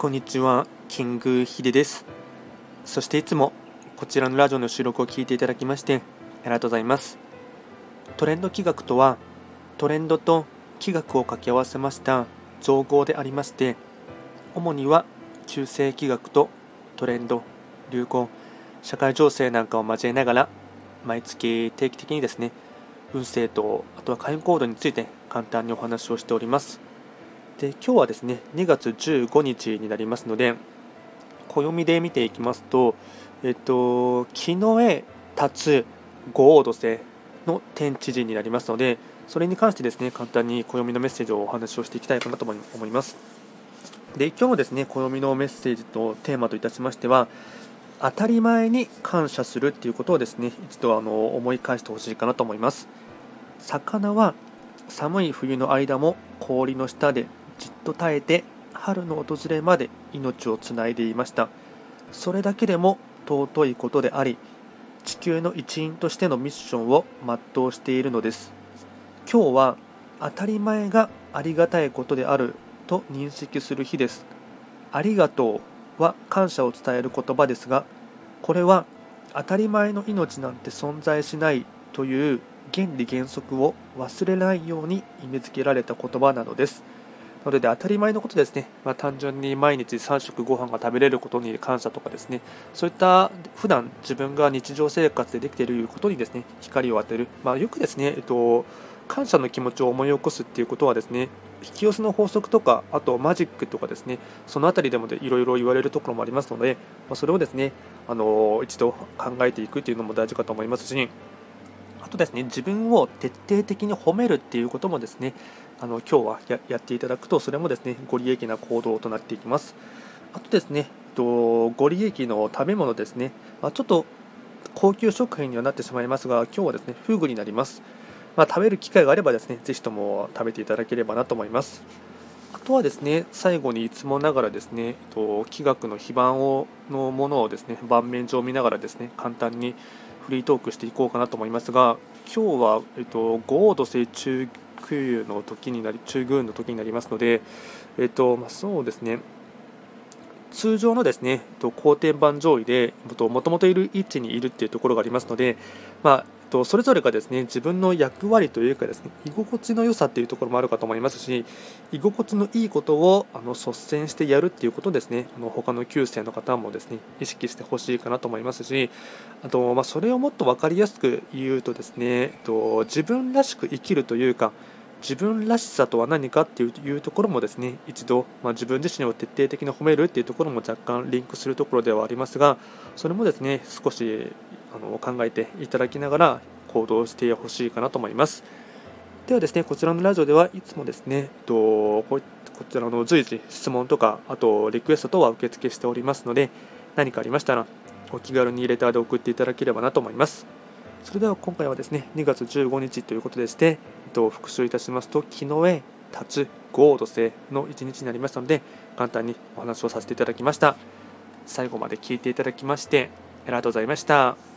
こんにちは、キングヒデです。そしていつもこちらのラジオの収録を聞いていただきましてありがとうございます。トレンド企画とは、トレンドと企画を掛け合わせました造語でありまして、主には中世企画とトレンド、流行、社会情勢なんかを交えながら、毎月定期的にですね、運勢とあとは会員コードについて簡単にお話をしております。で今日はですね2月15日になりますので暦で見ていきますと、えっと、木の絵立つ五王土星の天地人になりますのでそれに関してですね簡単に暦のメッセージをお話をしていきたいかなと思います。で今日のですね暦のメッセージとテーマといたしましては当たり前に感謝するっていうことをですね一度あの思い返してほしいかなと思います。魚は寒い冬の間も氷の下でじっと耐えて春の訪れまで命をつないでいました。それだけでも尊いことであり地球の一員としてのミッションを全うしているのです。今日は当たり前がありがたいことであると認識する日です。ありがとうは感謝を伝える言葉ですがこれは当たり前の命なんて存在しないという原理原則を忘れないように意味付けられた言葉なのです。なので当たり前のことですね、まあ、単純に毎日3食ご飯が食べれることに感謝とかですね、そういった普段自分が日常生活でできていることにですね光を当てる、まあ、よくですね、えっと、感謝の気持ちを思い起こすっていうことはですね、引き寄せの法則とか、あとマジックとかですね、そのあたりでもいろいろ言われるところもありますので、まあ、それをですね、あの一度考えていくというのも大事かと思いますし、とですね、自分を徹底的に褒めるっていうこともですね、あの今日はやっていただくと、それもですね、ご利益な行動となっていきます。あとですね、とご利益の食べ物ですね、まあ、ちょっと高級食品にはなってしまいますが、今日はですね、フグになります。まあ、食べる機会があればですね、ぜひとも食べていただければなと思います。あとはですね、最後にいつもながらですね、と気学の非番をのものをですね、盤面上見ながらですね、簡単にフリートークしていこうかなと思いますが、今日は、えっと、豪土星中空の時になり、中軍の時になりますので、えっとまあ、そうですね、通常のですね、と後天板上位でもともといる位置にいるっていうところがありますので、まあ、とそれぞれがですね自分の役割というかですね居心地の良さっていうところもあるかと思いますし居心地のいいことをあの率先してやるっていうことですねあの他の9世の方もですね意識してほしいかなと思いますしあと、まあ、それをもっと分かりやすく言うとですねえっと自分らしく生きるというか自分らしさとは何かっていうところもですね一度、まあ、自分自身を徹底的に褒めるっていうところも若干リンクするところではありますがそれもですね少しあの考えていただきながら行動してほしいかなと思います。ではですね、こちらのラジオではいつもですね、とこちらの随時質問とか、あとリクエスト等は受付しておりますので、何かありましたらお気軽にレターで送っていただければなと思います。それでは今回はですね、2月15日ということでして、えっと、復習いたしますと、昨日へ立つ豪土星の一日になりましたので、簡単にお話をさせていただきました。最後まで聞いていただきまして、ありがとうございました。